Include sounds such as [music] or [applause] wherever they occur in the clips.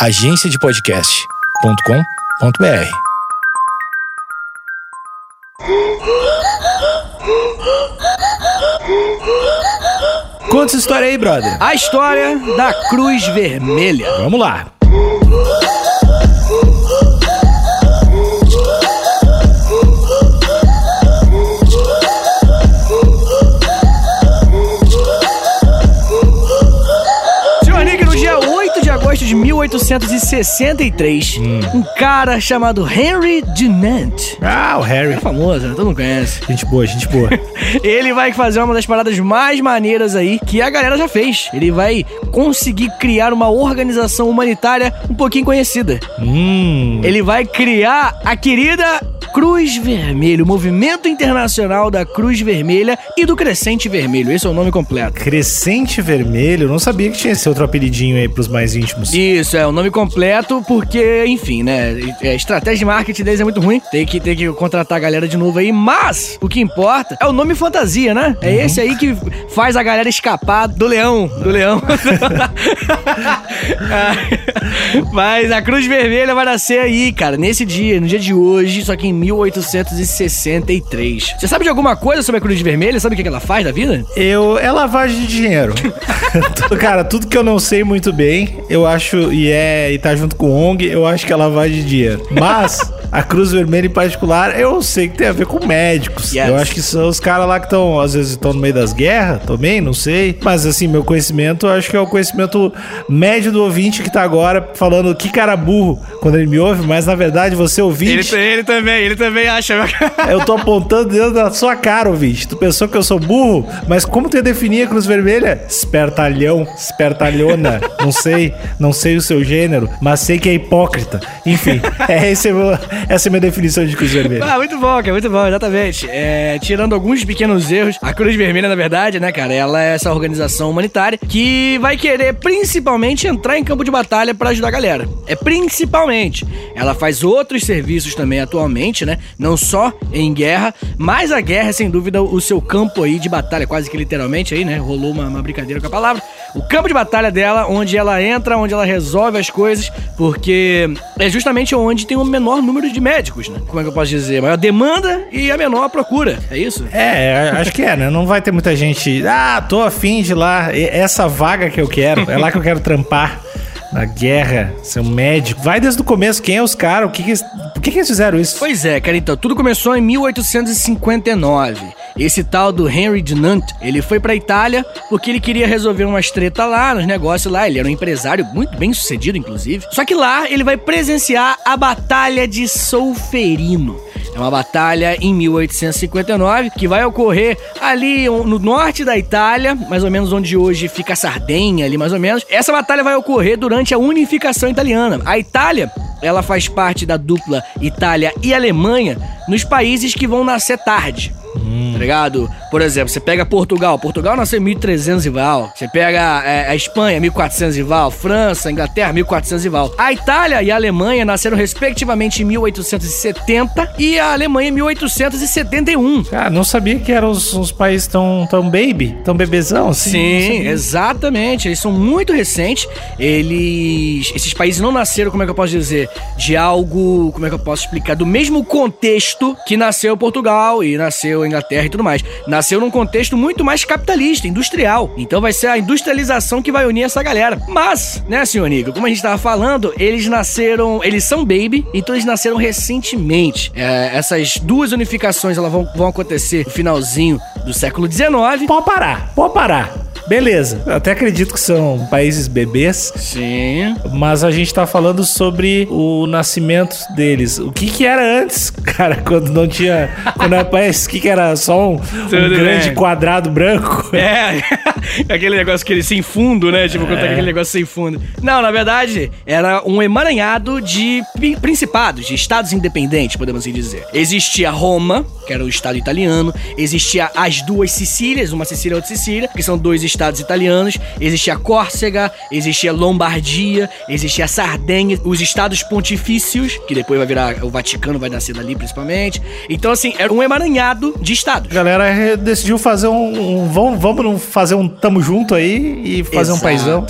agenciadepodcast.com.br. Conta essa história aí, brother. A história da Cruz Vermelha. Vamos lá. 1863, hum. um cara chamado Henry Dunant. Ah, o Harry. É famoso, né? Todo mundo conhece. Gente boa, gente boa. [laughs] ele vai fazer uma das paradas mais maneiras aí que a galera já fez. Ele vai conseguir criar uma organização humanitária um pouquinho conhecida. Hum. Ele vai criar a querida Cruz Vermelha, o Movimento Internacional da Cruz Vermelha e do Crescente Vermelho. Esse é o nome completo. Crescente Vermelho. Não sabia que tinha esse outro apelidinho aí pros mais íntimos. Isso, é o nome completo, porque, enfim, né? A estratégia de marketing deles é muito ruim. Tem que, tem que contratar a galera de novo aí. Mas o que importa é o nome fantasia, né? É esse aí que faz a galera escapar do leão. Do leão. [laughs] [laughs] Mas a Cruz Vermelha vai nascer aí, cara, nesse dia, no dia de hoje, só que em 1863. Você sabe de alguma coisa sobre a Cruz Vermelha? Sabe o que ela faz da vida? Eu. É lavagem de dinheiro. [laughs] Cara, tudo que eu não sei muito bem, eu acho, e é. E tá junto com o ONG, eu acho que é lavagem de dinheiro. Mas. A Cruz Vermelha em particular, eu sei que tem a ver com médicos. Yes. Eu acho que são os caras lá que estão, às vezes, estão no meio das guerras também, não sei. Mas, assim, meu conhecimento, eu acho que é o conhecimento médio do ouvinte que tá agora falando que cara burro quando ele me ouve, mas na verdade você ouvinte. ele também, ele também acha. Eu tô apontando dentro da sua cara, ouvinte. Tu pensou que eu sou burro? Mas como tu ia definir a Cruz Vermelha? Espertalhão, espertalhona. Não sei, não sei o seu gênero, mas sei que é hipócrita. Enfim, [laughs] é esse meu- essa é minha definição de Cruz Vermelha. Ah, muito bom, cara, muito bom, exatamente. É, tirando alguns pequenos erros, a Cruz Vermelha, na verdade, né, cara, ela é essa organização humanitária que vai querer principalmente entrar em campo de batalha pra ajudar a galera. É principalmente. Ela faz outros serviços também atualmente, né? Não só em guerra, mas a guerra é sem dúvida o seu campo aí de batalha, quase que literalmente aí, né? Rolou uma, uma brincadeira com a palavra. O campo de batalha dela, onde ela entra, onde ela resolve as coisas, porque é justamente onde tem o menor número de médicos, né? Como é que eu posso dizer? Maior demanda e a menor procura. É isso? É, acho que é, né? Não vai ter muita gente. Ah, tô afim de lá. Essa vaga que eu quero, é lá que eu quero trampar. Na guerra, ser um médico. Vai desde o começo, quem é os caras? O que que, eles- por que, que eles fizeram isso? Pois é, cara, então, tudo começou em 1859. Esse tal do Henry Dunant, ele foi pra Itália porque ele queria resolver umas treta lá, nos negócios lá. Ele era um empresário muito bem sucedido, inclusive. Só que lá ele vai presenciar a Batalha de Solferino. É uma batalha em 1859 que vai ocorrer ali no norte da Itália, mais ou menos onde hoje fica a Sardenha, ali mais ou menos. Essa batalha vai ocorrer durante a unificação italiana. A Itália, ela faz parte da dupla Itália e Alemanha nos países que vão nascer tarde. Tá ligado? Por exemplo, você pega Portugal. Portugal nasceu em 1300 e val. Você pega é, a Espanha, 1400 e val. França, Inglaterra, 1400 e val. A Itália e a Alemanha nasceram respectivamente em 1870 e a Alemanha em 1871. Ah, não sabia que eram os, os países tão, tão baby, tão bebezão assim. Sim, exatamente. Eles são muito recentes. Eles. Esses países não nasceram, como é que eu posso dizer? De algo. Como é que eu posso explicar? Do mesmo contexto que nasceu Portugal e nasceu Inglaterra e tudo mais. Nasceu num contexto muito mais capitalista, industrial. Então vai ser a industrialização que vai unir essa galera. Mas, né, senhor Nico, como a gente tava falando, eles nasceram. Eles são baby, então eles nasceram recentemente. É, essas duas unificações elas vão, vão acontecer no finalzinho do século XIX. Pode parar, pode parar. Beleza, eu até acredito que são países bebês, Sim. mas a gente tá falando sobre o nascimento deles. O que que era antes, [laughs] cara, quando não tinha... Quando era país, o que que era? Só um, um grande bem. quadrado branco? É, [laughs] aquele negócio que ele sem fundo, né? Tipo, quando tá aquele negócio sem fundo. Não, na verdade, era um emaranhado de pri- principados, de estados independentes, podemos assim dizer. Existia Roma, que era o estado italiano, existia as duas Sicílias, uma Sicília e outra Sicília, que são dois estados italianos, existia Córcega, existia Lombardia, existia Sardenha, os estados pontifícios, que depois vai virar, o Vaticano vai nascer dali principalmente. Então, assim, era um emaranhado de estados. A galera decidiu fazer um... um- vamos, vamos fazer um tamo junto aí e fazer um Exato. paizão.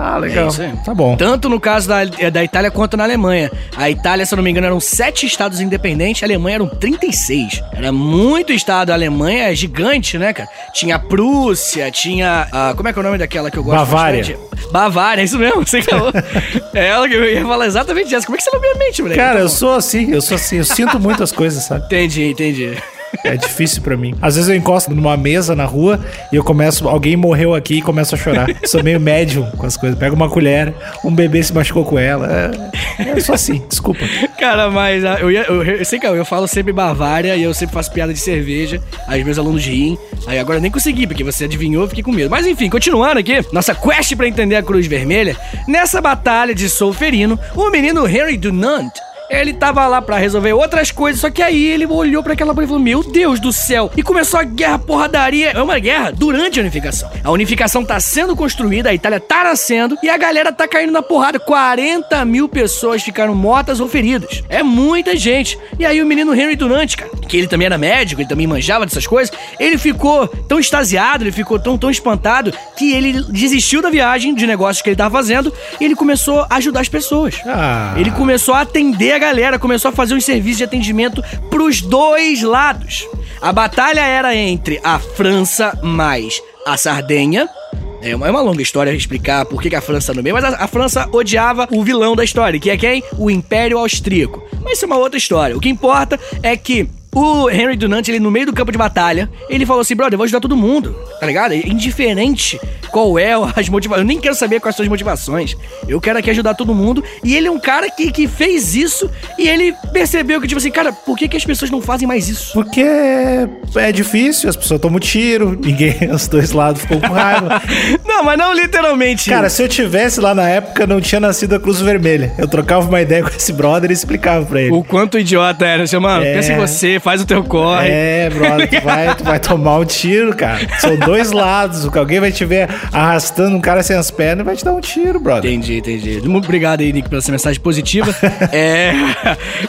Ah, legal. É isso aí. Tá bom. Tanto no caso da, é, da Itália quanto na Alemanha. A Itália, se eu não me engano, eram sete estados independentes, a Alemanha eram 36. Era muito estado. A Alemanha é gigante, né, cara? Tinha a Prússia, tinha. a- como é que é o nome daquela que eu gosto Bavária. bastante? Bavária, é isso mesmo, você falou. [laughs] é ela que eu ia falar exatamente essa. Como é que você não me mente, moleque? Cara, Tá eu sou assim, eu sou assim, eu sinto muitas coisas, sabe? Entendi, entendi. É difícil pra mim. Às vezes eu encosto numa mesa na rua e eu começo, alguém morreu aqui e começo a chorar. Sou meio médium com as coisas. Pego uma colher, um bebê se machucou com ela. É, eu sou assim, desculpa. Cara, mas ah, eu, ia, eu, eu sei que eu, falo sempre Bavária e eu sempre faço piada de cerveja. Aí meus alunos riem. Aí agora nem consegui, porque você adivinhou, eu fiquei com medo. Mas enfim, continuando aqui, nossa quest pra entender a Cruz Vermelha. Nessa batalha de Solferino, o menino Henry Dunant. Ele tava lá pra resolver outras coisas, só que aí ele olhou pra aquela bolha e falou: Meu Deus do céu! E começou a guerra, porradaria. É uma guerra durante a unificação. A unificação tá sendo construída, a Itália tá nascendo e a galera tá caindo na porrada. 40 mil pessoas ficaram mortas ou feridas. É muita gente. E aí o menino Henry Durante, cara, que ele também era médico, ele também manjava dessas coisas, ele ficou tão extasiado, ele ficou tão, tão espantado que ele desistiu da viagem de negócios que ele tava fazendo e ele começou a ajudar as pessoas. Ah. Ele começou a atender a galera, começou a fazer um serviço de atendimento pros dois lados. A batalha era entre a França mais a Sardenha. É uma, é uma longa história explicar por que, que a França tá no meio, mas a, a França odiava o vilão da história, que é quem? O Império Austríaco. Mas isso é uma outra história. O que importa é que o Henry Dunant, ele no meio do campo de batalha, ele falou assim, brother, eu vou ajudar todo mundo, tá ligado? Indiferente qual é as motivações, eu nem quero saber quais são as motivações, eu quero aqui ajudar todo mundo, e ele é um cara que, que fez isso, e ele percebeu que, tipo assim, cara, por que, que as pessoas não fazem mais isso? Porque é difícil, as pessoas tomam tiro, [laughs] ninguém, os dois lados ficam com raiva. [laughs] não, mas não literalmente. Cara, se eu tivesse lá na época, não tinha nascido a Cruz Vermelha. Eu trocava uma ideia com esse brother e explicava pra ele. o quanto idiota era, seu mano, É. pensa em você, faz o teu corre. É, brother, tu vai, tu vai tomar um tiro, cara. São dois lados. Alguém vai te ver arrastando um cara sem as pernas e vai te dar um tiro, brother. Entendi, entendi. Muito obrigado aí, Nick, pela essa mensagem positiva. [laughs] é.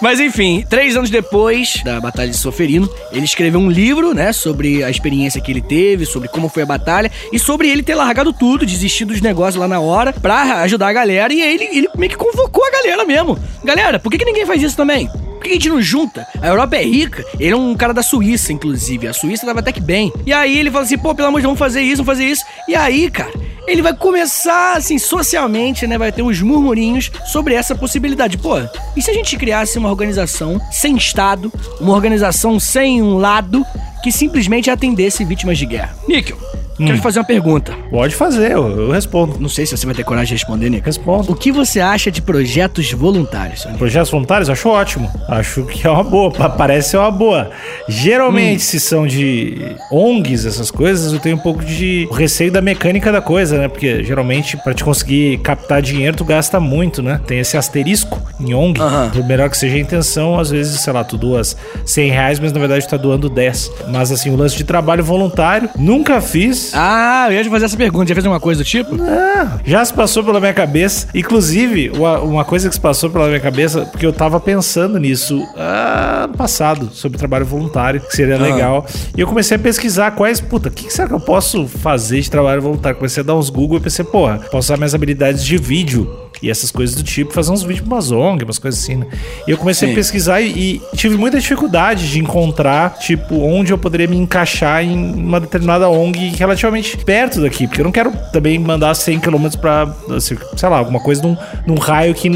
Mas enfim, três anos depois da Batalha de Soferino, ele escreveu um livro, né, sobre a experiência que ele teve, sobre como foi a batalha e sobre ele ter largado tudo, desistido dos negócios lá na hora pra ajudar a galera. E aí ele, ele meio que convocou a galera mesmo. Galera, por que, que ninguém faz isso também? Por que a gente não junta? A Europa é rica. Ele é um cara da Suíça, inclusive. A Suíça tava até que bem. E aí ele fala assim, pô, pelo amor de Deus, vamos fazer isso, vamos fazer isso. E aí, cara, ele vai começar, assim, socialmente, né? Vai ter uns murmurinhos sobre essa possibilidade. Pô, e se a gente criasse uma organização sem Estado, uma organização sem um lado, que simplesmente atendesse vítimas de guerra? Níquel, quero te fazer uma pergunta. Pode fazer, eu, eu respondo. Não sei se você vai ter coragem de responder, Níquel. Respondo. O que você acha de projetos voluntários? Projetos voluntários, acho ótimo. Acho que é uma boa. pa- Parece ser uma boa. Geralmente, se são de ONGs, essas coisas, eu tenho um pouco de receio da mecânica da coisa, né? Porque geralmente, pra te conseguir captar dinheiro, tu gasta muito, né? Tem esse asterisco em ONG. Aham. Por melhor que seja a intenção, às vezes, sei lá, tu doas 100 reais, mas na verdade tu tá doando 10. Mas assim, o lance de trabalho voluntário, nunca fiz. Ah, eu ia te fazer essa pergunta. Já fez alguma coisa do tipo? Ah, já se passou pela minha cabeça. Inclusive, uma, uma coisa que se passou pela minha cabeça, porque eu tava pensando nisso ah, ano passado, sobre trabalho voluntário, que seria legal. E eu comecei a pesquisar quais, puta, o que, que será que eu posso fazer de trabalho voluntário? Comecei a dar uns Google e pensei, porra, posso usar minhas habilidades de vídeo. E essas coisas do tipo, fazer uns vídeos pra umas ONG, umas coisas assim, né? E eu comecei Sim. a pesquisar e, e tive muita dificuldade de encontrar, tipo, onde eu poderia me encaixar em uma determinada ONG relativamente perto daqui. Porque eu não quero também mandar 100 km pra, assim, sei lá, alguma coisa num, num raio que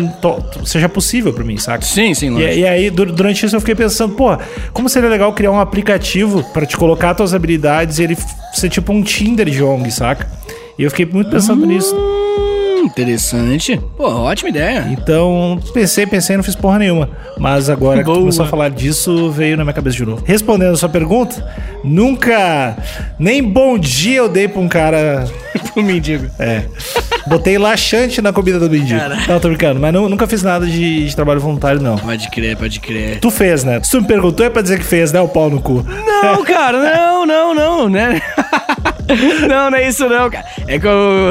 seja possível pra mim, saca? Sim, sim, E, e aí, du- durante isso, eu fiquei pensando, pô, como seria legal criar um aplicativo pra te colocar tuas habilidades e ele ser tipo um Tinder de ONG, saca? E eu fiquei muito pensando nisso. Interessante. Pô, ótima ideia. Então, pensei, pensei, não fiz porra nenhuma. Mas agora que Boa. começou a falar disso, veio na minha cabeça de novo. Respondendo a sua pergunta, nunca, nem bom dia eu dei pra um cara. [laughs] Pro mendigo. É. Botei laxante na comida do mendigo. Não, tô brincando, mas nu- nunca fiz nada de, de trabalho voluntário, não. Pode crer, pode crer. Tu fez, né? Se tu me perguntou, é pra dizer que fez, né? O pau no cu. Não, [laughs] cara, não, não, não, né? [laughs] Não, não é isso não, cara. É que eu...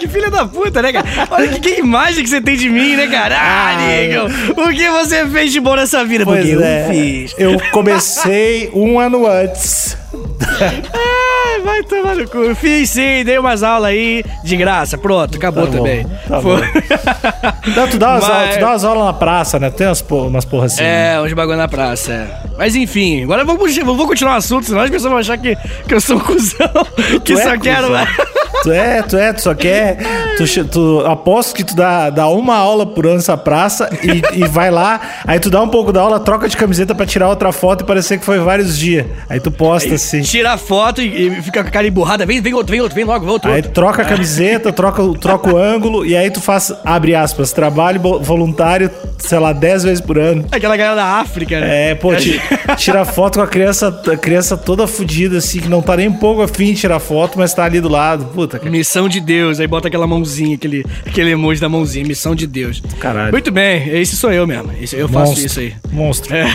que filha da puta, né, cara? Olha que, que imagem que você tem de mim, né, cara? Ah, Ah, Nigel, o que você fez de bom nessa vida? Porque eu é. fiz. Eu comecei um ano antes. Ah, Ai, vai tomar no cu. Fiz sim, dei umas aulas aí de graça. Pronto, acabou Tá bom, também. tá Foi- Não, tu dá umas, Mas- aulas, tu dá umas aulas na praça, né? Tem umas, por- umas porra assim. É, uns bagulho na praça, é. Mas enfim, agora eu vou, vou continuar o assunto, senão as pessoas vão achar que, que eu sou um cuzão, que Tu é só quero... cuzão. Tu é, tu é, tu só quer. Tu, tu aposto que tu dá, dá uma aula por ano nessa praça e, e vai lá, aí tu dá um pouco da aula, troca de camiseta pra tirar outra foto e parecer que foi vários dias. Aí tu posta assim. Tira a foto e, e fica com a cara emburrada. Vem, vem outro, vem outro, vem logo, vem outro. Aí outro. troca a camiseta, troca, o- troca o ângulo e aí tu faz, abre aspas, trabalho voluntário, sei lá, 10 vezes por ano. Aquela galera da África, né? É, pô, ti- tira foto com a criança, a criança toda fodida, assim, que não tá nem um pouco afim de tirar foto, mas tá ali do lado. Puta, cara. Missão de Deus, aí bota aquela mãozinha, aquele, aquele emoji da mãozinha, missão de Deus. Caralho. Muito bem, esse sou eu mesmo. Esse, eu faço Monstro. isso aí. Monstro. É.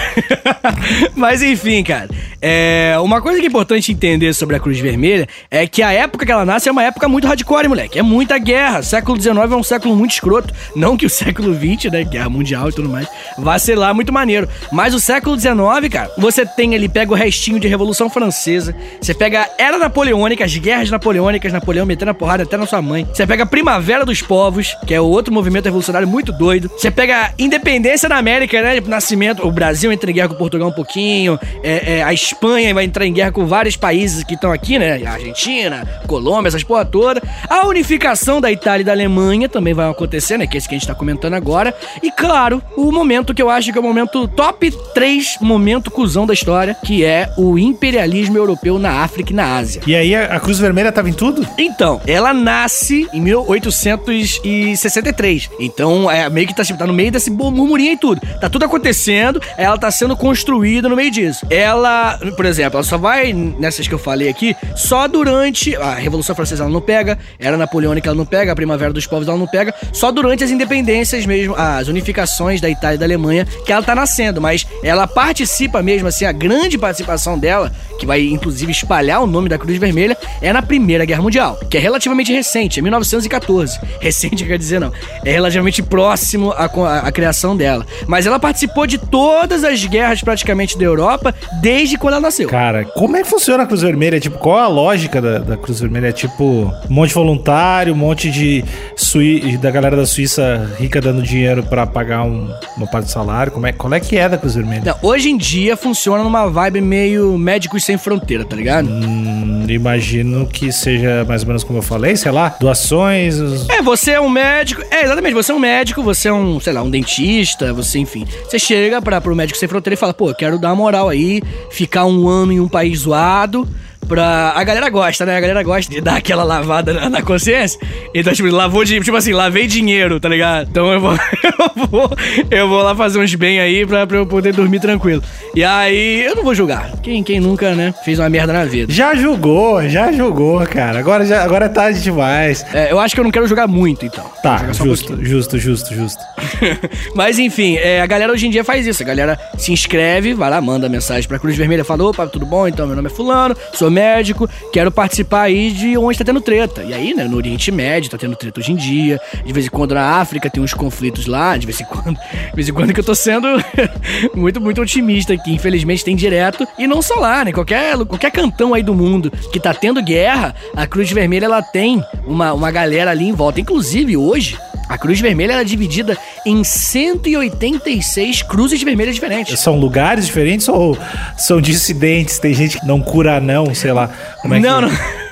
[laughs] Mas enfim, cara. É, uma coisa que é importante entender sobre a Cruz Vermelha é que a época que ela nasce é uma época muito hardcore, moleque. É muita guerra. Século XIX é um século muito escroto. Não que o século XX, né? Guerra mundial e tudo mais, vá ser lá muito maneiro. Mas o século XIX, cara, você tem ali, pega o restinho de Revolução Francesa. Você pega a Era Napoleônica, as guerras napoleônicas, Napoleão metendo a porrada até na sua mãe. Você pega a Primavera dos Povos, que é outro movimento revolucionário muito doido. Você pega a Independência da América, né? Nascimento, o Brasil entra em guerra com Portugal um pouquinho. é, é, a Espanha vai entrar em guerra com vários países que estão aqui, né? Argentina, Colômbia, essas porra toda. A unificação da Itália e da Alemanha também vai acontecer, né? Que é esse que a gente tá comentando agora. E claro, o momento que eu acho que é o momento top 3 momento cuzão da história, que é o imperialismo europeu na África e na Ásia. E aí a Cruz Vermelha tava em tudo? Então, ela nasce em 1863. Então, é meio que tá, tá no meio desse murmurinho e tudo. Tá tudo acontecendo, ela tá sendo construída no meio disso. Ela, por exemplo, ela só vai, nessas que eu falei aqui, só durante. A Revolução Francesa ela não pega, era Napoleônica ela não pega, a Primavera dos Povos ela não pega, só durante as independências mesmo, as unificações da Itália e da Alemanha que ela tá nascendo. Mas ela participa mesmo, assim, a grande participação dela, que vai inclusive espalhar o nome da Cruz Vermelha, é na Primeira Guerra Mundial, que é relativamente recente, é 1914. [laughs] Recente quer dizer não, é relativamente próximo à, à- à criação dela. Mas ela participou de todas as guerras praticamente da Europa desde quando ela nasceu. Cara, como é que funciona a Cruz Vermelha? Tipo, qual a lógica da, da Cruz Vermelha? É tipo, um monte de voluntário, um monte de Sui- da galera da Suíça rica dando dinheiro pra pagar um- uma parte do salário. Como é, qual é que é da Cruz Vermelha? Não, hoje em dia funciona numa vibe meio médicos sem fronteira, tá ligado? Hum, imagino que seja mais ou menos como eu falei, sei lá, doações. os- É, você é um médico. É, exatamente. Você é um médico, você é um, sei lá, um dentista, você, enfim. Você chega para pro médico sem fronteira e fala, pô, eu quero dar uma moral aí, ficar um ano em um país zoado. Pra... A galera gosta, né? A galera gosta de dar aquela lavada na, na consciência. Então, tipo, lavou de. Tipo assim, lavei dinheiro, tá ligado? Então eu vou. [laughs] eu vou, eu vou lá fazer uns bem aí pra, pra eu poder dormir tranquilo. E aí, eu não vou julgar. Quem, quem nunca, né, fez uma merda na vida. Já julgou, já julgou, cara. Agora, já, agora é tarde demais. É, eu acho que eu não quero julgar muito, então. Tá, jogar só um justo, justo, justo, justo. [laughs] Mas enfim, é, a galera hoje em dia faz isso. A galera se inscreve, vai lá, manda mensagem pra Cruz Vermelha, fala: opa, tudo bom? Então, meu nome é Fulano, sou médico, quero participar aí de onde tá tendo treta. E aí, né, no Oriente Médio tá tendo treta hoje em dia. De vez em quando na África tem uns conflitos lá, de vez em quando. [laughs] De vez em quando que eu tô sendo [laughs] muito, muito otimista aqui. Infelizmente tem direto. E não só lá, né? Qualquer, qualquer cantão aí do mundo que tá tendo guerra, a Cruz Vermelha ela tem uma, uma galera ali em volta. Inclusive, hoje. A Cruz Vermelha ela é dividida em 186 cruzes vermelhas diferentes. São lugares diferentes ou são dissidentes? Tem gente que não cura não, sei lá. Como é não, que... não.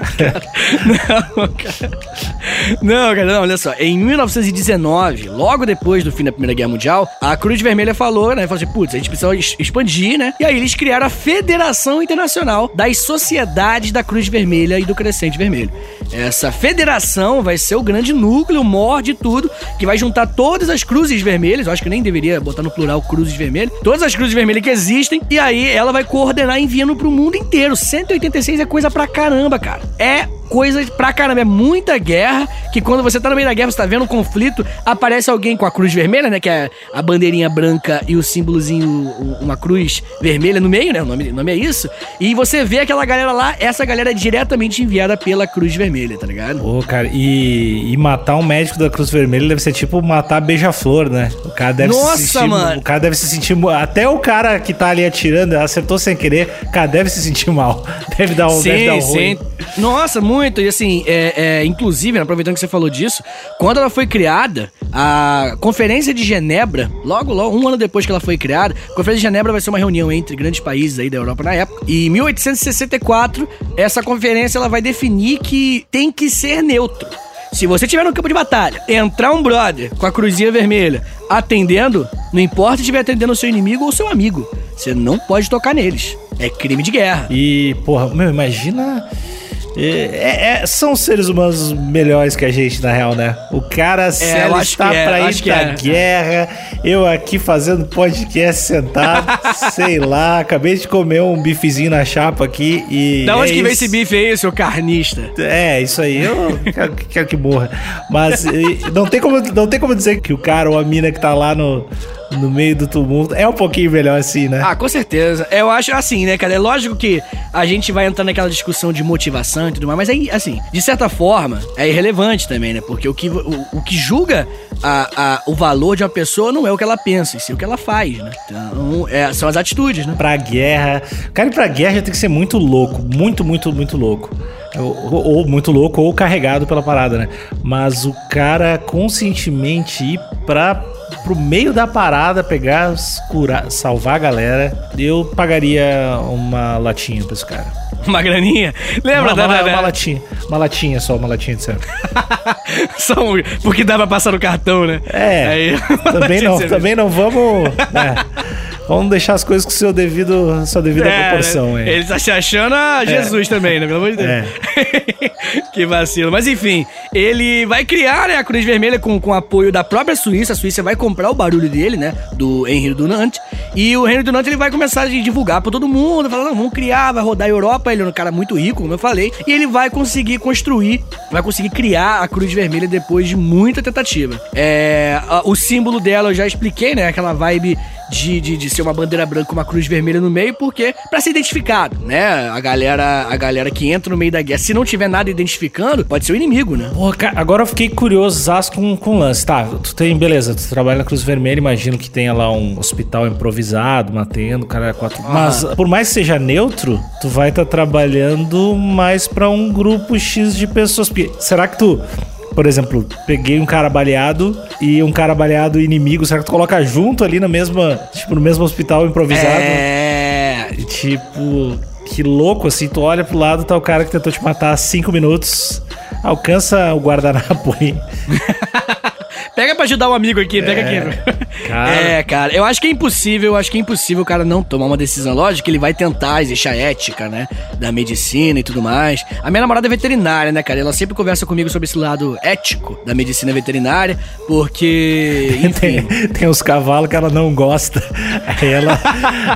Não, cara. Não, cara, não, olha só. Em 1919, logo depois do fim da Primeira Guerra Mundial, a Cruz Vermelha falou, né? Falou assim, putz, a gente precisa expandir, né? E aí eles criaram a Federação Internacional das Sociedades da Cruz Vermelha e do Crescente Vermelho. Essa federação vai ser o grande núcleo, mor de tudo, que vai juntar todas as cruzes vermelhas, eu acho que nem deveria botar no plural cruzes vermelhas, todas as cruzes vermelhas que existem, e aí ela vai coordenar enviando pro mundo inteiro. 186 é coisa pra caramba, cara. É coisa pra caramba, é muita guerra, que quando você tá no meio da guerra, você tá vendo um conflito, aparece alguém com a cruz vermelha, né, que é a bandeirinha branca e o símbolozinho, uma cruz vermelha no meio, né, o nome, o nome é isso, e você vê aquela galera lá, essa galera é diretamente enviada pela cruz vermelha, tá ligado? Pô, cara, e, e matar um médico da cruz vermelha deve ser tipo matar beija-flor, né? O cara deve Nossa, se sentir, mano. o cara deve se sentir, até o cara que tá ali atirando, acertou sem querer, cara, deve se sentir mal, [laughs] deve dar um, deve dar um ruim. Nossa, muito. E assim, é, é, inclusive, aproveitando que você falou disso, quando ela foi criada, a Conferência de Genebra, logo, logo, um ano depois que ela foi criada, a Conferência de Genebra vai ser uma reunião entre grandes países aí da Europa na época. E em 1864, essa conferência ela vai definir que tem que ser neutro. Se você estiver no campo de batalha, entrar um brother com a cruzinha vermelha atendendo, não importa se estiver atendendo o seu inimigo ou seu amigo, você não pode tocar neles. É crime de guerra. E, porra, meu, imagina. É, é, são seres humanos melhores que a gente, na real, né? O cara se É, acho está que é, pra ir pra é. guerra, eu aqui fazendo podcast sentado, [laughs] sei lá, acabei de comer um bifezinho na chapa aqui e. Da onde é que vem esse bife aí, seu carnista? É, isso aí, eu quero, quero que morra. Mas e, não tem, como, não tem como dizer que o cara ou a mina que tá lá no, no meio do tumulto é um pouquinho melhor assim, né? Ah, com certeza. Eu acho assim, né, cara? É lógico que a gente vai entrar naquela discussão de motivação e tudo mais, mas aí, assim, de certa forma, é irrelevante também, né? Porque o que, o, o que julga a, a- o valor de uma pessoa não é o que ela pensa, e sim o que ela faz, né? Então, é, são as atitudes, né? Pra guerra. O cara ir pra guerra já tem que ser muito louco. Muito, muito, muito louco. Ou, ou- muito louco ou carregado pela parada, né? Mas o cara conscientemente ir pra, pro meio da parada, pegar, curar, salvar a galera, eu pagaria uma latinha pra esse cara. [laughs] Uma graninha. Lembra uma, da, uma, da, uma latinha. Uma latinha só, uma latinha de cerveja. [laughs] Só um- porque dá pra passar no cartão, né? É. Aí, [laughs] Também não, também não vamos. né? Vamos deixar as coisas com seu devido, sua devida É, proporção, né? hein? Ele tá se achando a Jesus também, né? Pelo amor de Deus. É. [laughs] que vacilo. Mas enfim, ele vai criar né, a Cruz Vermelha com, com apoio da própria Suíça. A Suíça vai comprar o barulho dele, né? Do Henry Dunant. E o Henry Dunant ele vai começar a divulgar pra todo mundo. Falar, não, vamos criar, vai rodar a Europa. Ele é um cara muito rico, como eu falei. E ele vai conseguir construir, vai conseguir criar a Cruz Vermelha depois de muita tentativa. É, o símbolo dela eu já expliquei, né? Aquela vibe de, de, de ser uma bandeira branca com uma cruz vermelha no meio, porque pra ser identificado, né? A galera, a galera que entra no meio da guerra, se não tiver nada identificando, pode ser o inimigo, né? Porra, cara, agora eu fiquei curioso com, com o lance. Tá, tu tem, beleza, tu trabalha na Cruz Vermelha, imagino que tenha lá um hospital improvisado, matendo, cara, é quatro. Mas por mais que seja neutro, tu vai estar trabalhando mais pra um grupo X de pessoas. Será que tu. Por exemplo, peguei um cara baleado e um cara baleado inimigo. Será que tu coloca junto ali na mesma. Tipo, no mesmo hospital improvisado? É. Tipo, que louco, assim, tu olha pro lado, tá o cara que tentou te matar há cinco minutos, alcança o guardanapo aí. [laughs] Pega pra ajudar um amigo aqui, pega aqui. Cara. É, cara, eu acho que é impossível, eu acho que é impossível o cara não tomar uma decisão. Lógico que ele vai tentar, existe a ética, né? Da medicina e tudo mais. A minha namorada é veterinária, né, cara? Ela sempre conversa comigo sobre esse lado ético da medicina veterinária, porque. [laughs] Tem, Enfim. tem uns cavalos que ela não gosta. Aí ela,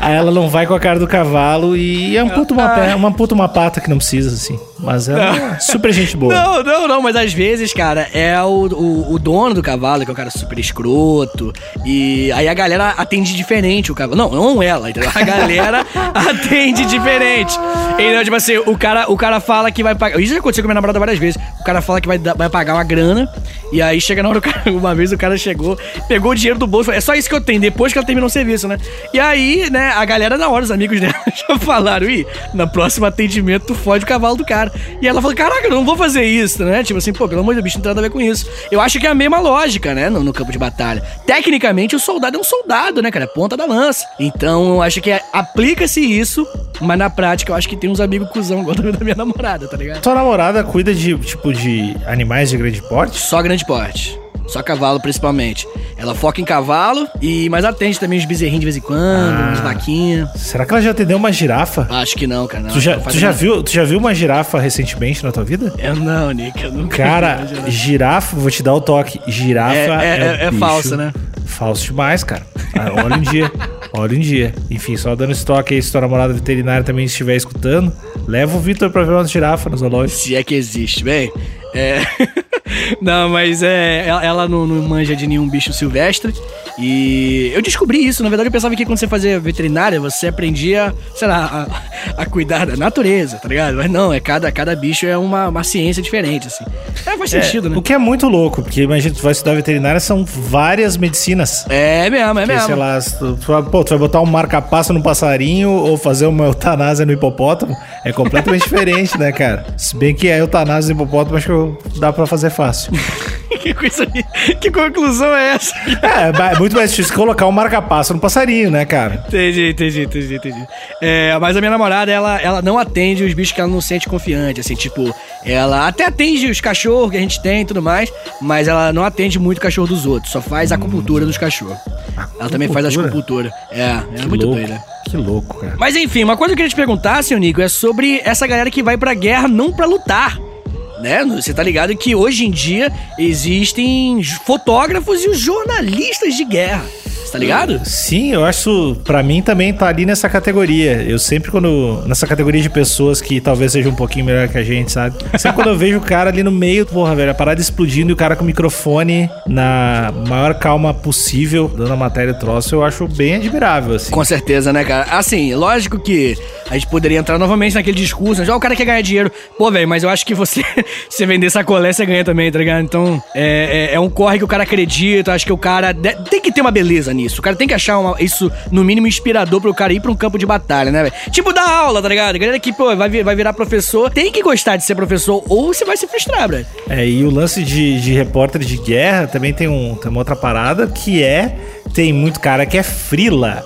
aí ela não vai com a cara do cavalo e amputa uma, perna, uma, amputa uma pata que não precisa, assim. Mas ela é super gente boa. Não, não, não, mas às vezes, cara, é o, o, o dono do cavalo, que é um cara super escroto, e aí a galera atende diferente o cavalo. Não, não ela, entendeu? A galera [laughs] atende diferente. Então, tipo assim, o cara, o cara fala que vai pagar. Isso já aconteceu com a minha namorada várias vezes. O cara fala que vai, vai pagar uma grana, e aí chega na hora, cara- [laughs] uma vez o cara chegou, pegou o dinheiro do bolso, falou, é só isso que eu tenho, depois que ela terminou o serviço, né? E aí, né, a galera na hora, os amigos [laughs] dela já falaram, ih, na próxima atendimento tu fode o cavalo do cara. E ela falou, caraca, eu não vou fazer isso, né? Tipo assim, pô, pelo amor de Deus, bicho, não tem nada a ver com isso. Eu acho que é a mesma lógica, né, no, no campo de batalha. Tecnicamente, o soldado é um soldado, né, cara? É ponta da lança. Então, eu acho que é- aplica-se isso, mas na prática eu acho que tem uns amigos cuzão igual da minha namorada, tá ligado? Tua namorada cuida de, tipo, de animais de grande porte? Só grande porte. Só cavalo, principalmente. Ela foca em cavalo, e mas atende também os bezerrinhos de vez em quando, Ah. uns vaquinhas. Será que ela já atendeu uma girafa? Acho que não, cara. Não, Tu já, tu, já viu, tu já viu uma girafa recentemente na tua vida? Eu não, Nick, eu nunca Cara, vi, imagina. girafa, vou te dar o toque. Girafa É- é- é, é- é falsa, né? Falso demais, cara. Ah, Olha um dia. [laughs] Olha um dia. Enfim, só dando esse toque aí, se tua namorada veterinária também estiver escutando, Leva o Vitor pra ver uma girafa no zoológico. Se é que existe, bem. É. [laughs] não, mas é. Ela, não, não manja de nenhum bicho silvestre. E eu descobri isso. Na verdade, eu pensava que quando você fazia veterinária, você aprendia, sei lá, a, a cuidar da natureza, tá ligado? Mas não, é cada, cada bicho é uma, uma ciência diferente, assim. É, faz sentido, É, né? O que é muito louco, porque imagina, tu vai estudar veterinária, são várias medicinas. É mesmo, é Que, mesmo. sei lá, tu, pô, tu vai botar um marca-passo no passarinho ou fazer uma eutanásia no hipopótamo, é completamente [laughs] diferente, né, cara? Se bem que a eutanásia no hipopótamo, acho que dá pra fazer fácil. [laughs] que coisa. Que conclusão é essa? É, ba- é muito mais difícil colocar um marca-passo no passarinho, né, cara? Entendi, entendi, entendi, entendi. É, mas a minha namorada, ela, ela não atende os bichos que ela não sente confiante, assim, tipo, ela até atende os cachorros que a gente tem e tudo mais, mas ela não atende muito o cachorro dos outros, só faz acupuntura dos cachorros. Ela também faz Acupuntura? acupuntura. É, é Que muito louco. doida. Que louco, cara. Mas enfim, uma coisa que eu queria te perguntar, seu Nico, é sobre essa galera que vai pra guerra não pra lutar. Né? Você tá ligado que hoje em dia existem os fotógrafos e os jornalistas de guerra. Tá ligado? Sim, eu acho, pra mim também tá ali nessa categoria. Eu sempre quando nessa categoria de pessoas que talvez sejam um pouquinho melhor que a gente, sabe? Sempre quando eu [laughs] vejo o cara ali no meio, porra, velho, a parada explodindo e o cara com o microfone na maior calma possível, dando a matéria troço, eu acho bem admirável, assim. Com certeza, né, cara? Assim, lógico que a gente poderia entrar novamente naquele discurso, já o cara quer ganhar dinheiro. Pô, velho, mas eu acho que você, [laughs] você vender sacolé, você ganha também, tá ligado? Então, é, é, é um corre que o cara acredita, acho que o cara de- tem que ter uma beleza nisso. O cara tem que achar uma- isso, no mínimo, inspirador pro cara ir pra um campo de batalha, né, velho? Tipo, dar aula, tá ligado? A galera que, pô, vai, vai virar professor, tem que gostar de ser professor, ou você vai se frustrar, velho. É, e o lance de, de repórter de guerra também tem, um, tem uma outra parada que é. Tem muito cara que é frila.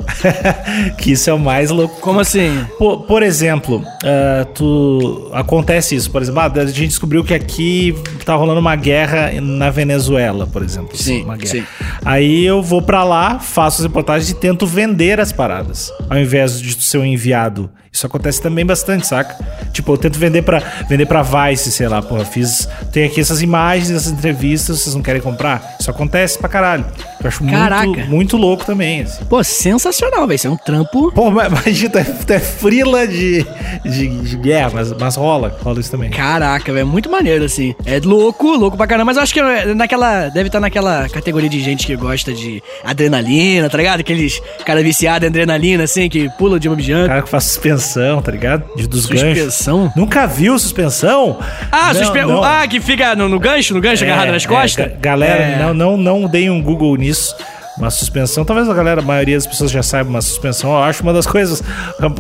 [laughs] que isso é o mais louco. Como assim? Por, por exemplo, ah, tu acontece isso, por exemplo, ah, a gente descobriu que aqui tá rolando uma guerra na Venezuela, por exemplo. Sim, uma guerra. sim. Aí eu vou pra lá, faço as reportagens e tento vender as paradas, ao invés de ser um enviado. Isso acontece também bastante, saca? Tipo, eu tento vender pra vender para Vice, sei lá, porra, fiz tem aqui essas imagens, essas entrevistas, vocês não querem comprar? Isso acontece pra caralho. Eu acho Caraca. muito muito louco também, assim. Pô, sensacional, velho. Isso é um trampo. Pô, mas imagina, tu é, é frila de, de, de guerra, mas, mas rola, rola isso também. Caraca, velho, muito maneiro, assim. É louco, louco pra caramba, mas eu acho que é naquela. Deve estar naquela categoria de gente que gosta de adrenalina, tá ligado? Aqueles cara viciado em adrenalina, assim, que pula de uma O bijante. cara que faz suspensão, tá ligado? De, dos ganchos. Suspensão? Nunca viu suspensão? Ah, Não, suspe... não. ah, que fica no, no gancho, no gancho, agarrado É, nas é, costas? ga- galera, É. não, não, não deem um Google nisso. Uma suspensão, talvez a galera, a maioria das pessoas já saiba, uma suspensão, eu acho uma das coisas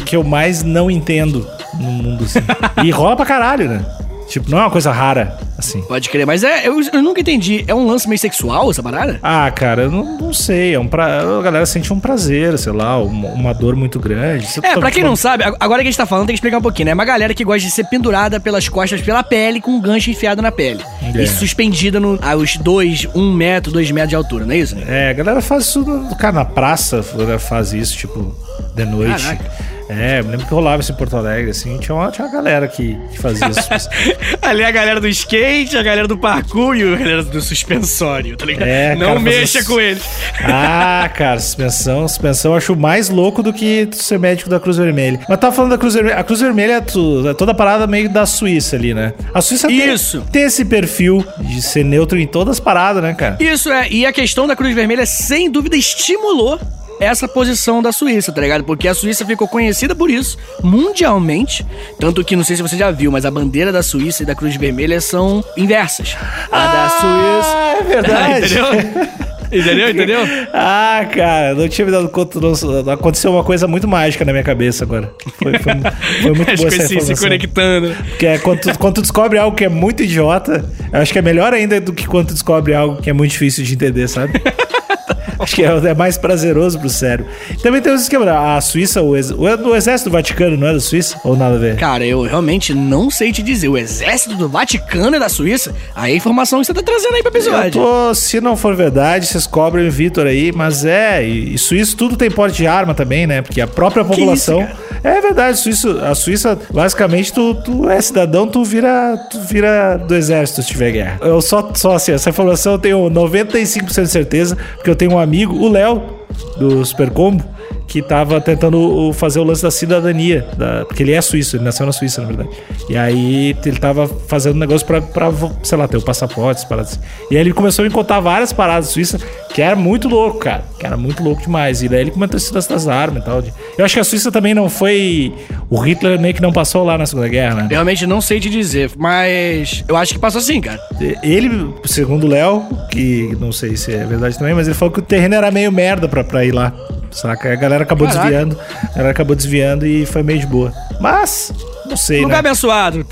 que eu mais não entendo no mundo, assim. [laughs] e rola pra caralho, né? Tipo, não é uma coisa rara, assim. Pode crer, mas é, eu, eu nunca entendi. É um lance meio sexual essa parada? Ah, cara, eu não, não sei. É um pra... A galera sente um prazer, sei lá, uma, uma dor muito grande. Você É, tá- pra quem não sabe, ag- agora que a gente tá falando, tem que explicar um pouquinho, né? É uma galera que gosta de ser pendurada pelas costas, pela pele, com um gancho enfiado na pele. É. E suspendida no, aos dois, um metro, dois metros de altura, não é isso, né? É, a galera faz isso, cara, na praça, a galera faz isso, tipo, de noite. Caraca. É, eu lembro que rolava isso em Porto Alegre, assim, tinha uma, tinha uma galera que, que fazia isso. [laughs] Ali a galera do skate, a galera do parkour e a galera do suspensório, tá ligado? É, não cara, mexa mas- com eles. ah, cara, suspensão, suspensão eu acho mais louco do que ser médico da Cruz Vermelha. Mas tava falando da Cruz Vermelha, a Cruz Vermelha é, tu- é toda a parada meio da Suíça ali, né? A Suíça tem- Isso. Tem, esse perfil de ser neutro em todas as paradas, né, cara? Isso é, e a questão da Cruz Vermelha, sem dúvida, estimulou essa posição da Suíça, tá ligado? Porque a Suíça ficou conhecida por isso, mundialmente. Tanto que, não sei se você já viu, mas a bandeira da Suíça e da Cruz Vermelha são inversas. A da Suíça. Ah, é verdade. [laughs] Entendeu? Entendeu? Entendeu? Ah, cara, não tinha me dado conta. não- Aconteceu uma coisa muito mágica na minha cabeça agora. Foi, foi, foi muito [laughs] boa essa coisas se, informação. conectando. Porque é quando tu, quando tu descobre algo que é muito idiota, eu acho que é melhor ainda do que quando tu descobre algo que é muito difícil de entender, sabe? [laughs] [laughs] Acho que é, é mais prazeroso pro cérebro. Também tem os esquemas. A Suíça, o, ex, o, o exército do Vaticano não é da Suíça? Ou nada a ver? Cara, eu realmente não sei te dizer. O exército do Vaticano é da Suíça? Aí a informação que você tá trazendo aí Eu episódio. tô, se não for verdade, vocês cobrem o Vitor aí, mas é, e, e Suíço tudo tem porte de arma também, né? Porque a própria população. isso, é verdade, Suíço, a Suíça, basicamente, tu, tu é cidadão, tu vira, tu vira do exército se tiver guerra. Eu só, só assim, essa informação eu tenho 95% de certeza, porque eu tenho um amigo, o Léo, do Super Combo, que tava tentando fazer o lance da cidadania, da, porque ele é suíço, ele nasceu na Suíça, na verdade. E aí ele tava fazendo um negócio pra, pra sei lá, ter o passaporte, paradas assim. E aí ele começou a me contar várias paradas suíças, que era muito louco, cara. Que era muito louco demais. E daí ele comentou isso das armas e tal. Eu acho que a Suíça também não foi. O Hitler meio que não passou lá na Segunda Guerra, né? Realmente não sei te dizer, mas eu acho que passou sim, cara. Ele, segundo o Léo, que não sei se é verdade também, mas ele falou que o terreno era meio merda pra, pra ir lá. Saca? A galera acabou Caraca. desviando. A galera acabou desviando e foi meio de boa. Mas, não sei, Lugar né? abençoado,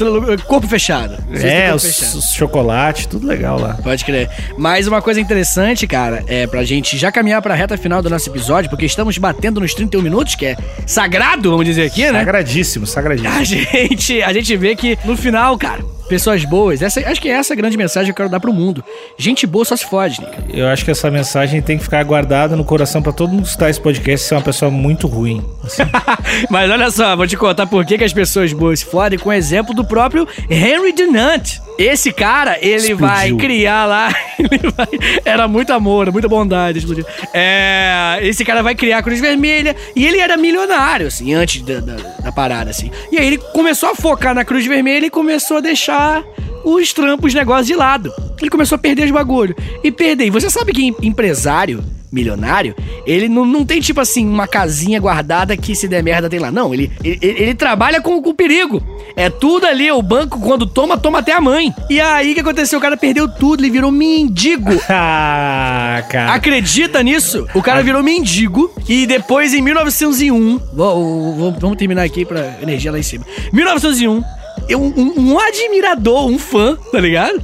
corpo fechado. É, os, os chocolates, tudo legal lá. Pode crer. Mas uma coisa interessante, cara, é pra gente já caminhar pra reta final do nosso episódio, porque estamos batendo nos 31 minutos, que é sagrado, vamos dizer aqui, né? Sagradíssimo, sagradíssimo. A gente, a gente vê que no final, cara, pessoas boas. Essa, acho que é essa a grande mensagem que eu quero dar pro mundo. Gente boa só se fode, Nick. Eu acho que essa mensagem tem que ficar guardada no coração para todo mundo que está esse podcast ser uma pessoa muito ruim. Assim. [laughs] Mas olha só, vou te contar por que, que as pessoas boas se fodem com o exemplo do próprio Henry Dunant. Esse cara, ele Explodiu. vai criar lá. [laughs] Vai, era muito amor, muita bondade. Explodiu. É, esse cara vai criar a Cruz Vermelha e ele era milionário, assim, antes da, da, da parada, assim. E aí ele começou a focar na Cruz Vermelha e começou a deixar os trampos, os negócios de lado. Ele começou a perder os bagulho. E perder. E você sabe que empresário milionário, ele não, não tem tipo assim uma casinha guardada que se der merda tem lá. Não, ele, ele, ele trabalha com, com perigo. É tudo ali, o banco quando toma, toma até a mãe. E aí o que aconteceu? O cara perdeu tudo, ele virou mendigo. [laughs] ah, cara. Acredita nisso? O cara virou mendigo e depois em 1901, vamos terminar aqui pra energia lá em cima. 1901, um, um, admirador, um fã, tá ligado?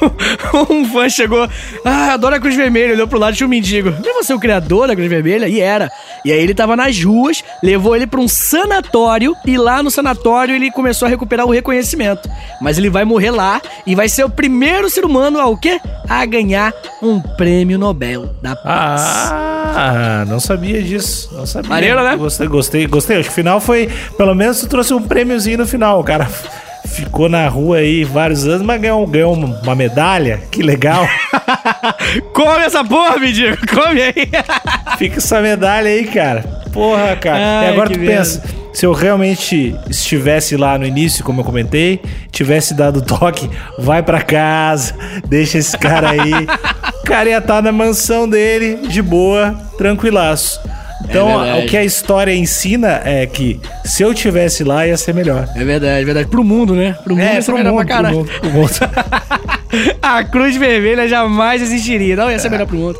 [laughs] um fã chegou, ah, adoro a Cruz Vermelha, olhou pro lado e tinha um mendigo. Não é você o criador da Cruz Vermelha? E era. E aí ele tava nas ruas, levou ele pra um sanatório e lá no sanatório ele começou a recuperar o reconhecimento. Mas ele vai morrer lá e vai ser o primeiro ser humano a o quê? A ganhar um prêmio Nobel da Paz. Ah, não sabia disso. Não sabia. Maneiro, né? Gostei, gostei, gostei. Acho que o final foi. Pelo menos tu trouxe um prêmiozinho no final, cara ficou na rua aí vários anos, mas ganhou, ganhou uma medalha. Que legal. [laughs] Come essa porra, mendigo. Come aí. [laughs] Fica essa medalha aí, cara. Porra, cara. Ai, e agora tu pensa, se eu realmente estivesse lá no início, como eu comentei, tivesse dado toque, vai para casa, deixa esse cara aí. [laughs] o cara ia estar tá na mansão dele, de boa, tranquilaço. Então, é o que a história ensina é que se eu tivesse lá, ia ser melhor. É verdade, é verdade. Pro mundo, né? Pro mundo, é, pro mundo, pra caralho. Pro mundo, pro mundo. [laughs] a cruz vermelha jamais existiria. Não ia ser melhor pro mundo.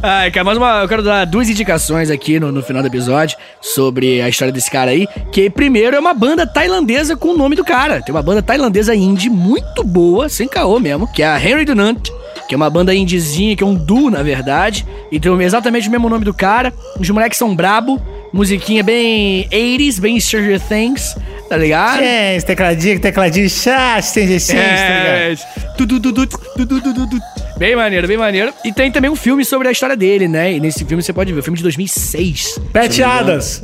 Ai, cara, mais uma. Eu quero dar duas indicações aqui no, no final do episódio sobre a história desse cara aí. Que primeiro é uma banda tailandesa com o nome do cara. Tem uma banda tailandesa indie muito boa, sem caô mesmo, que é a Henry Dunant que é uma banda indizinha, que é um duo, na verdade, e tem exatamente o mesmo nome do cara. Os moleques são brabo, musiquinha bem 80s, bem Stranger Things, tá ligado? É, tecladinho, tecladinho chato, Stranger Things, é, tá ligado? Bem maneiro, bem maneiro. E tem também um filme sobre a história dele, né? E nesse filme você pode ver, o filme de 2006. Pet Adams.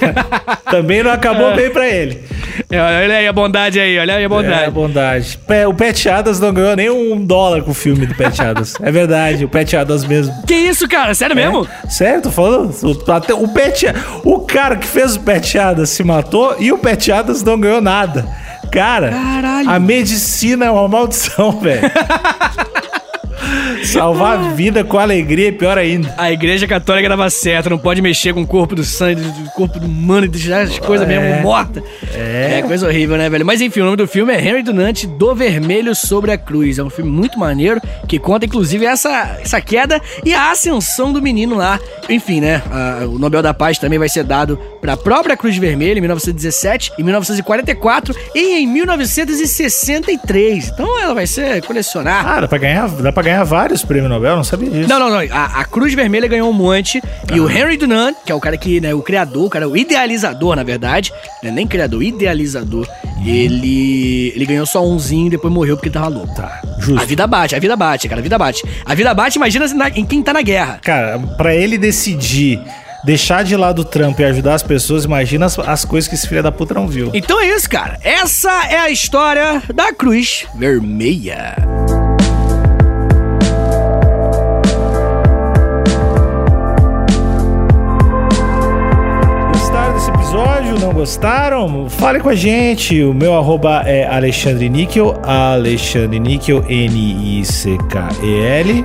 [laughs] também não acabou é. bem pra ele. É, olha aí a bondade aí, olha aí a bondade. É, a bondade. O Pet Adams não ganhou nem um dólar com o filme do Pet Adams. é verdade, o Pet Adams mesmo. Que isso, cara? Sério é? mesmo? Sério, tô falando. Até o Pet O cara que fez o Pet Adams se matou e o Pet Adams não ganhou nada. Cara, Caralho. a medicina é uma maldição, velho. [laughs] Salvar a vida com alegria é pior ainda. A igreja católica dava certo, não pode mexer com o corpo do sangue, do corpo do humano e deixar as coisas é. mesmo mortas. É. é coisa horrível, né, velho? Mas enfim, o nome do filme é Henry Dunant do Vermelho sobre a Cruz. É um filme muito maneiro que conta, inclusive, essa, essa queda e a ascensão do menino lá. Enfim, né? A, o Nobel da Paz também vai ser dado para a própria Cruz Vermelha em 1917, em 1944 e em 1963. Então ela vai ser colecionada. Ah, dá pra ganhar, dá pra ganhar vários vários prêmios Nobel, não sabia disso. Não, não, não. A, a Cruz Vermelha ganhou um monte. Ah. E o Henry Dunant, que é o cara que, né, o criador, o cara, o idealizador, na verdade, né, nem criador, idealizador, ele ele ganhou só umzinho e depois morreu porque tava louco. Tá, justo. A vida bate, a vida bate, cara, a vida bate. A vida bate, imagina na, em quem tá na guerra. Cara, pra ele decidir deixar de lado o trampo e ajudar as pessoas, imagina as, as, coisas que esse filho da puta não viu. Então é isso, cara. Essa é a história da Cruz Vermelha. Gostaram? Fale com a gente. O meu arroba é Alexandre Níquel, Alexandre Níquel, N-I-C-K-E-L.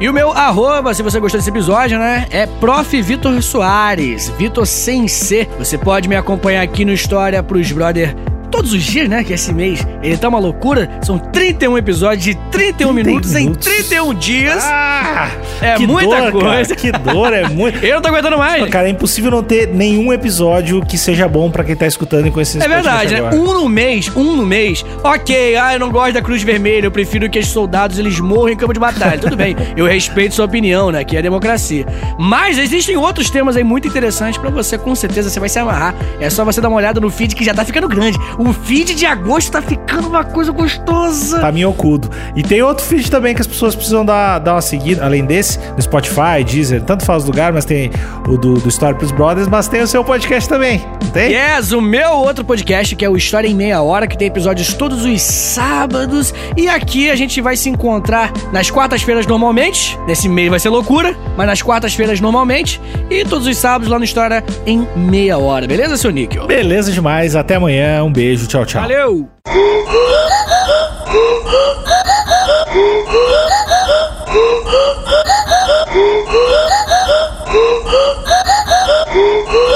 E o meu arroba, se você gostou desse episódio, né? É Prof. Vitor Soares, Vitor sem C. Você pode me acompanhar aqui no História pros Brother todos os dias, né? Que esse mês ele tá uma loucura. São 31 episódios de 31 minutos, minutos, em 31 dias. Ah, é muita dor, coisa. Cara, que dor, é muito. [laughs] Eu não tô aguentando mais. Cara, é impossível não ter nenhum episódio que seja bom pra quem tá escutando e conhecendo É verdade, né? Um no mês, um no mês. Ok, ah, eu não gosto da Cruz Vermelha, eu prefiro que os soldados eles morram em campo de batalha. Tudo bem, [laughs] eu respeito sua opinião, né? Que é democracia. Mas existem outros temas aí muito interessantes pra você, com certeza você vai se amarrar. É só você dar uma olhada no feed que já tá ficando grande. O feed de agosto tá ficando uma coisa gostosa. Tá minhocudo. E tem outro feed também que as pessoas precisam dar, dar uma seguida, além desse, no Spotify, Deezer, tanto faz lugar, mas tem o do, do Story Pros Brothers, mas tem o seu podcast também, não tem? Yes, o meu outro podcast, que é o História em Meia Hora, que tem episódios todos os sábados. E aqui a gente vai se encontrar nas quartas-feiras normalmente. Nesse mês vai ser loucura, mas nas quartas-feiras normalmente. E todos os sábados lá no História em Meia Hora, beleza, seu Níquel? Beleza demais, até amanhã, um Beijo, tchau, tchau. Valeu! [laughs]